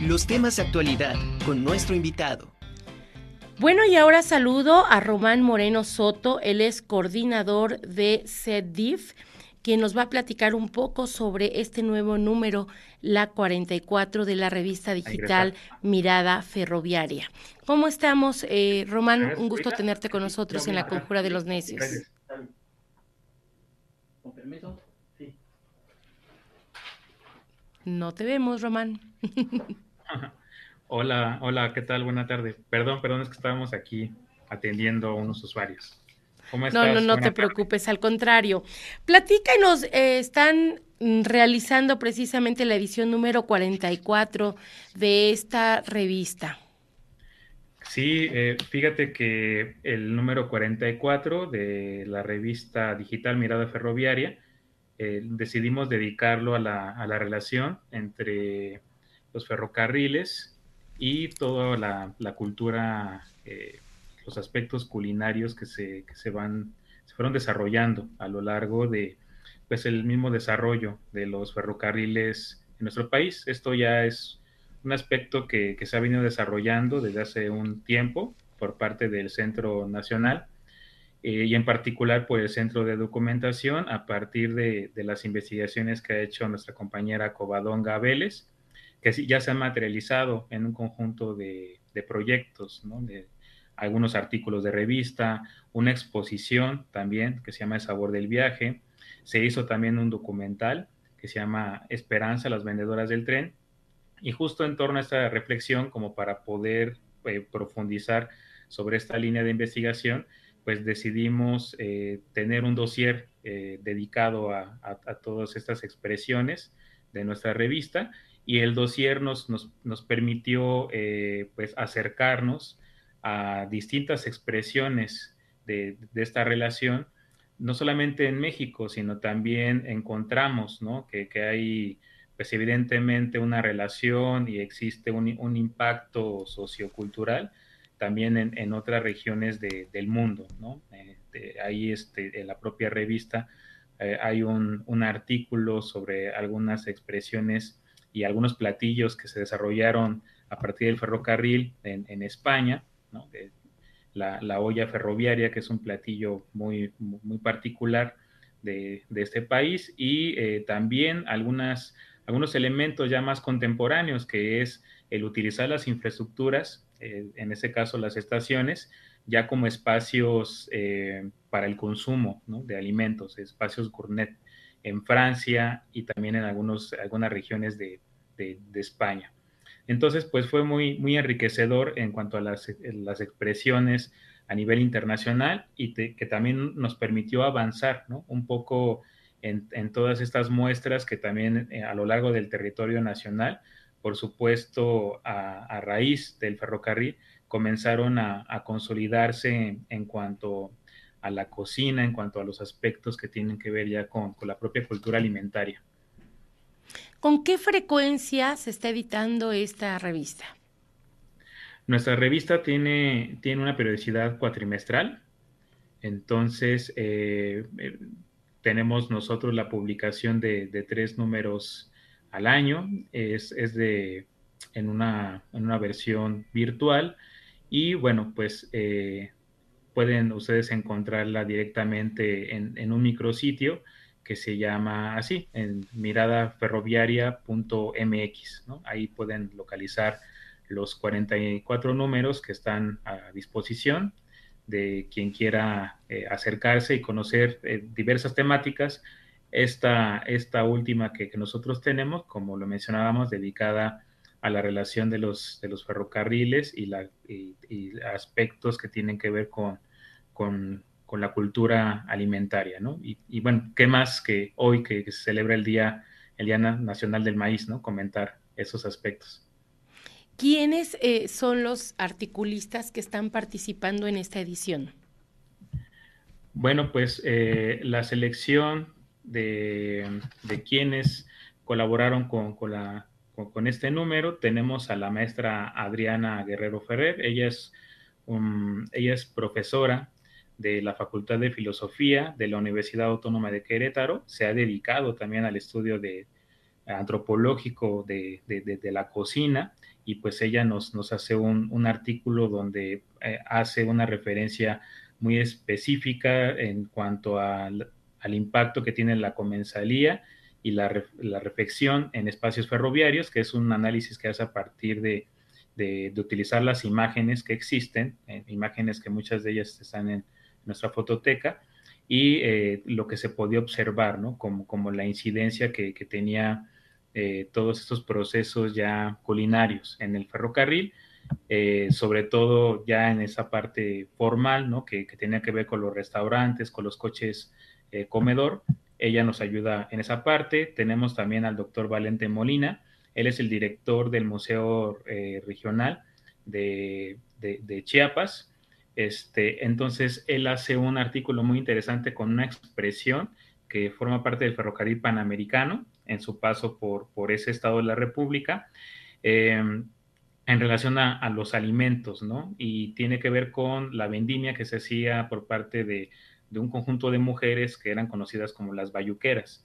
los temas de actualidad con nuestro invitado. Bueno, y ahora saludo a Román Moreno Soto, él es coordinador de CEDIF, quien nos va a platicar un poco sobre este nuevo número, la 44 de la revista digital Mirada Ferroviaria. ¿Cómo estamos, eh, Román? Un gusto tenerte con nosotros en la Conjura de los Necios. ¿Con permiso? Sí. No te vemos, Román. Hola, hola, ¿qué tal? Buena tarde. Perdón, perdón, es que estábamos aquí atendiendo a unos usuarios. ¿Cómo estás? No, no, no te preocupes, al contrario. Platícanos, eh, están realizando precisamente la edición número 44 de esta revista. Sí, eh, fíjate que el número 44 de la revista digital Mirada Ferroviaria, eh, decidimos dedicarlo a la, a la relación entre los ferrocarriles y toda la, cultura, eh, los aspectos culinarios que se, que se van, se fueron desarrollando a lo largo de pues el mismo desarrollo de los ferrocarriles en nuestro país. Esto ya es un aspecto que, que se ha venido desarrollando desde hace un tiempo por parte del Centro Nacional eh, y en particular por el Centro de Documentación a partir de, de, las investigaciones que ha hecho nuestra compañera Covadonga Vélez que ya se han materializado en un conjunto de, proyectos, de algunos artículos de revista, una exposición también que se llama El sabor del viaje, se hizo también un documental que se llama Esperanza, las vendedoras del tren, y justo en torno a esta reflexión, como para poder eh, profundizar sobre esta línea de investigación, pues decidimos eh, tener un dossier eh, dedicado a, a, todas estas expresiones de nuestra revista y el dossier nos, nos, permitió eh, pues acercarnos a distintas expresiones de, esta relación, no solamente en México, sino también encontramos ¿no? que, hay pues evidentemente una relación y existe un, un impacto sociocultural también en, en otras regiones del mundo. ¿no? Eh, ahí este, en la propia revista eh, hay un, un, artículo sobre algunas expresiones y algunos platillos que se desarrollaron a partir del ferrocarril en, España, la, olla ferroviaria, que es un platillo muy, muy particular de, este país, y eh, también algunos elementos ya más contemporáneos, que es el utilizar las infraestructuras, eh, en este caso las estaciones, ya como espacios eh, para el consumo de alimentos, espacios gourmet en Francia y también en algunos, algunas regiones de, España. Entonces, pues fue muy, muy enriquecedor en cuanto a las, las expresiones a nivel internacional y que también nos permitió avanzar un poco en, todas estas muestras que también eh, a lo largo del territorio nacional, por supuesto, a, raíz del ferrocarril, comenzaron a, consolidarse en, cuanto a la cocina, en cuanto a los aspectos que tienen que ver ya con, la propia cultura alimentaria. ¿Con qué frecuencia se está editando esta revista? Nuestra revista tiene, tiene una periodicidad cuatrimestral, entonces eh, eh, tenemos nosotros la publicación de, tres números al año, es, de, en, una, en una versión virtual y bueno, pues eh, pueden ustedes encontrarla directamente en, un micrositio que se llama así, en miradaferroviaria.mx. ¿no? Ahí pueden localizar los 44 números que están a disposición de quien quiera eh, acercarse y conocer eh, diversas temáticas. Esta, esta última que, nosotros tenemos, como lo mencionábamos, dedicada a la relación de los, de los ferrocarriles y, la, y aspectos que tienen que ver con con, la cultura alimentaria, ¿no? Y, bueno, ¿qué más que hoy que, se celebra el Día, el Día Nacional del Maíz, ¿no? Comentar esos aspectos. ¿Quiénes eh, son los articulistas que están participando en esta edición? Bueno, pues eh, la selección de, quienes colaboraron con, la, con, este número, tenemos a la maestra Adriana Guerrero Ferrer, ella es, profesora de la Facultad de Filosofía de la Universidad Autónoma de Querétaro. Se ha dedicado también al estudio de, antropológico de, la cocina y pues ella nos, nos hace un, artículo donde eh, hace una referencia muy específica en cuanto al, impacto que tiene la comensalía y la, reflexión en espacios ferroviarios, que es un análisis que hace a partir de, utilizar las imágenes que existen, eh, imágenes que muchas de ellas están en nuestra fototeca, y eh, lo que se podía observar, ¿no? Como, como la incidencia que, que tenía eh, todos estos procesos ya culinarios en el ferrocarril, sobre todo ya en esa parte formal, ¿no? que, que, tenía que ver con los restaurantes, con los coches comedor. Ella nos ayuda en esa parte. Tenemos también al doctor Valente Molina. Él es el director del Museo Regional de, de, Chiapas. Este, entonces, él hace un artículo muy interesante con una expresión que forma parte del ferrocarril panamericano en su paso por, por ese estado de la República. Em, en relación a, los alimentos, ¿no? Y tiene que ver con la vendimia que se hacía por parte de, un conjunto de mujeres que eran conocidas como las bayuqueras.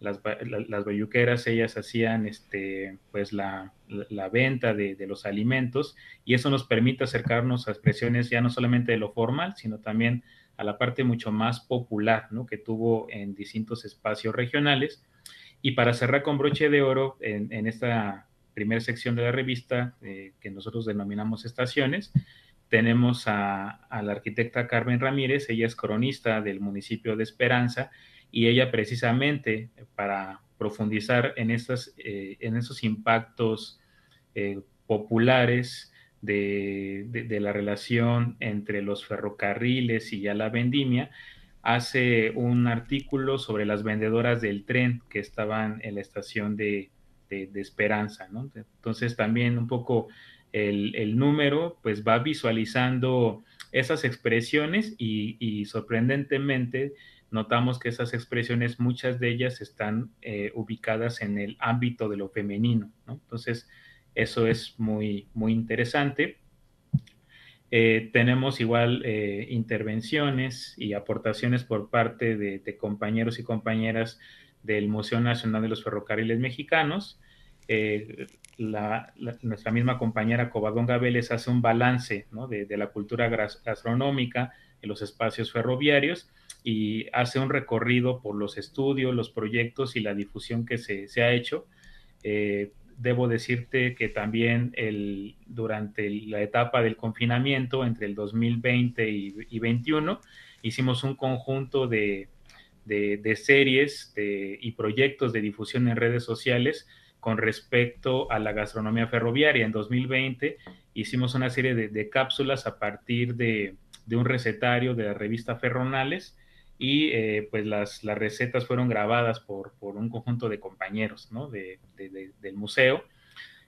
Las, las bayuqueras, ellas hacían este, pues la, venta de, de, los alimentos y eso nos permite acercarnos a expresiones ya no solamente de lo formal, sino también a la parte mucho más popular, ¿no? Que tuvo en distintos espacios regionales y para cerrar con broche de oro en, esta primera sección de la revista, eh, que nosotros denominamos Estaciones, tenemos a, la arquitecta Carmen Ramírez, ella es cronista del municipio de Esperanza y ella precisamente para profundizar en, estas, eh, en esos impactos eh, populares de, de, la relación entre los ferrocarriles y ya la vendimia, hace un artículo sobre las vendedoras del tren que estaban en la estación de, Esperanza, ¿no? Entonces también un poco el, número pues va visualizando esas expresiones y, sorprendentemente notamos que esas expresiones, muchas de ellas están eh, ubicadas en el ámbito de lo femenino, ¿no? Entonces, eso es muy, muy interesante. Eh, tenemos igual eh, intervenciones y aportaciones por parte de, compañeros y compañeras del Museo Nacional de los Ferrocarriles Mexicanos. Eh, nuestra misma compañera Covadonga Vélez hace un balance de, la cultura gastronómica en los espacios ferroviarios y hace un recorrido por los estudios, los proyectos y la difusión que se, ha hecho. Debo decirte que también durante la etapa del confinamiento, entre el 2020 y, 2021, hicimos un conjunto de, series y proyectos de difusión en redes sociales con respecto a la gastronomía ferroviaria. En 2020 hicimos una serie de, cápsulas a partir de, un recetario de la revista Ferronales y eh, pues las, recetas fueron grabadas por, un conjunto de compañeros del museo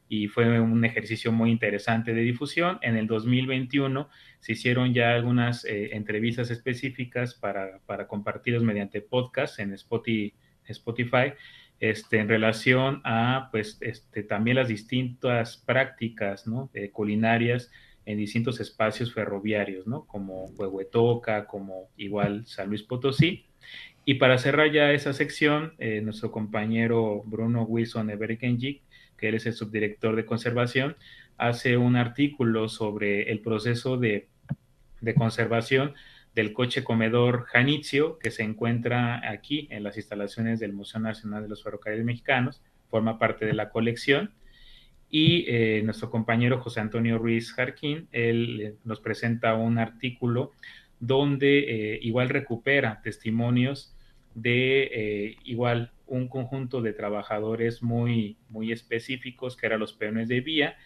y fue un ejercicio muy interesante de difusión. En el 2021 se hicieron ya algunas eh, entrevistas específicas para, para mediante podcast en Spotify este, en relación a pues este, también las distintas prácticas ¿no? eh, culinarias en distintos espacios ferroviarios, ¿no? Como Huehuetoca, como igual San Luis Potosí. Y para cerrar ya esa sección, eh, nuestro compañero Bruno Wilson Everkenjik, que él es el subdirector de conservación, hace un artículo sobre el proceso de conservación del coche comedor Janitzio, que se encuentra aquí en las instalaciones del Museo Nacional de los Ferrocarriles Mexicanos, forma parte de la colección. Y eh, nuestro compañero José Antonio Ruiz Jarquín, él eh, nos presenta un artículo donde eh, igual recupera testimonios de igual un conjunto de trabajadores muy, muy específicos que eran los peones de vía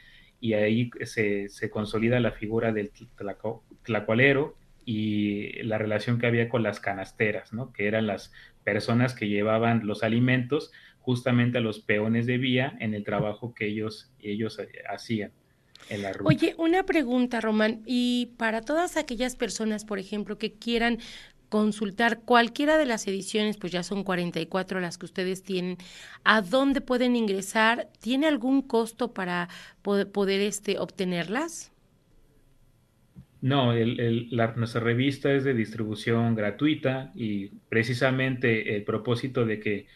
y ahí se, se consolida la figura del tlacualero y la relación que había con las canasteras, ¿no? que eran las personas que llevaban los alimentos justamente a los peones de vía en el trabajo que ellos, ellos eh, hacían. En la ruta. Oye, una pregunta, Román, y para todas aquellas personas, por ejemplo, que quieran consultar cualquiera de las ediciones, pues ya son 44 las que ustedes tienen, ¿a dónde pueden ingresar? ¿Tiene algún costo para poder, este, obtenerlas? No, nuestra revista es de distribución gratuita y precisamente el propósito de que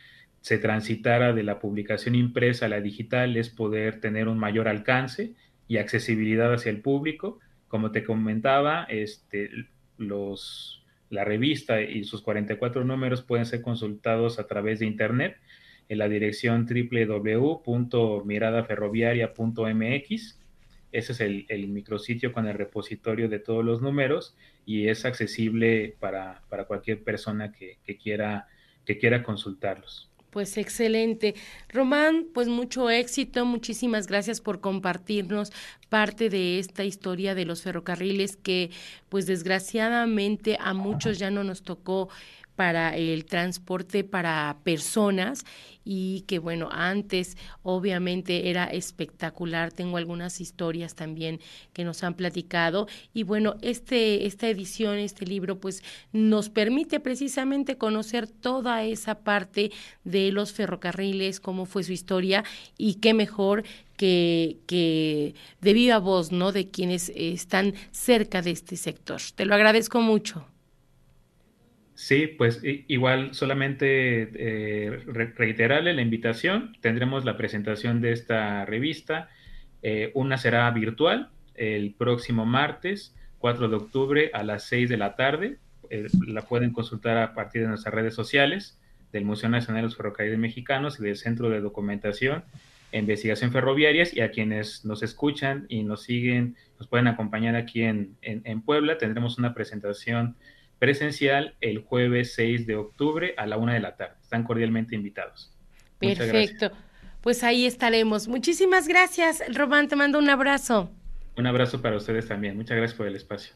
se transitara de la publicación impresa a la digital es poder tener un mayor alcance y accesibilidad hacia el público. Como te comentaba, este, los, la revista y sus 44 números pueden ser consultados a través de Internet en la dirección www.miradaferroviaria.mx. Ese es el, el, micrositio con el repositorio de todos los números y es accesible para, para cualquier persona que, que, quiera, que quiera consultarlos. Pues excelente. Román, pues mucho éxito, muchísimas gracias por compartirnos parte de esta historia de los ferrocarriles que pues desgraciadamente a muchos ya no nos tocó para el transporte para personas y que bueno, antes obviamente era espectacular. Tengo algunas historias también que nos han platicado y bueno, este esta edición, este libro pues nos permite precisamente conocer toda esa parte de los ferrocarriles, cómo fue su historia y qué mejor que, que de viva voz, ¿no? De quienes están cerca de este sector. Te lo agradezco mucho. Sí, pues igual solamente eh, reiterarle la invitación. Tendremos la presentación de esta revista. Eh, una será virtual el próximo martes, 4 de octubre a las 6 de la tarde. Eh, la pueden consultar a partir de nuestras redes sociales del Museo Nacional de los Ferrocarriles Mexicanos y del Centro de Documentación e Investigación Ferroviarias. Y a quienes nos escuchan y nos siguen, nos pueden acompañar aquí en, en, en Puebla. Tendremos una presentación presencial el jueves 6 de octubre a la una de la tarde. Están cordialmente invitados. Perfecto. Pues ahí estaremos. Muchísimas gracias, Román. Te mando un abrazo. Un abrazo para ustedes también. Muchas gracias por el espacio.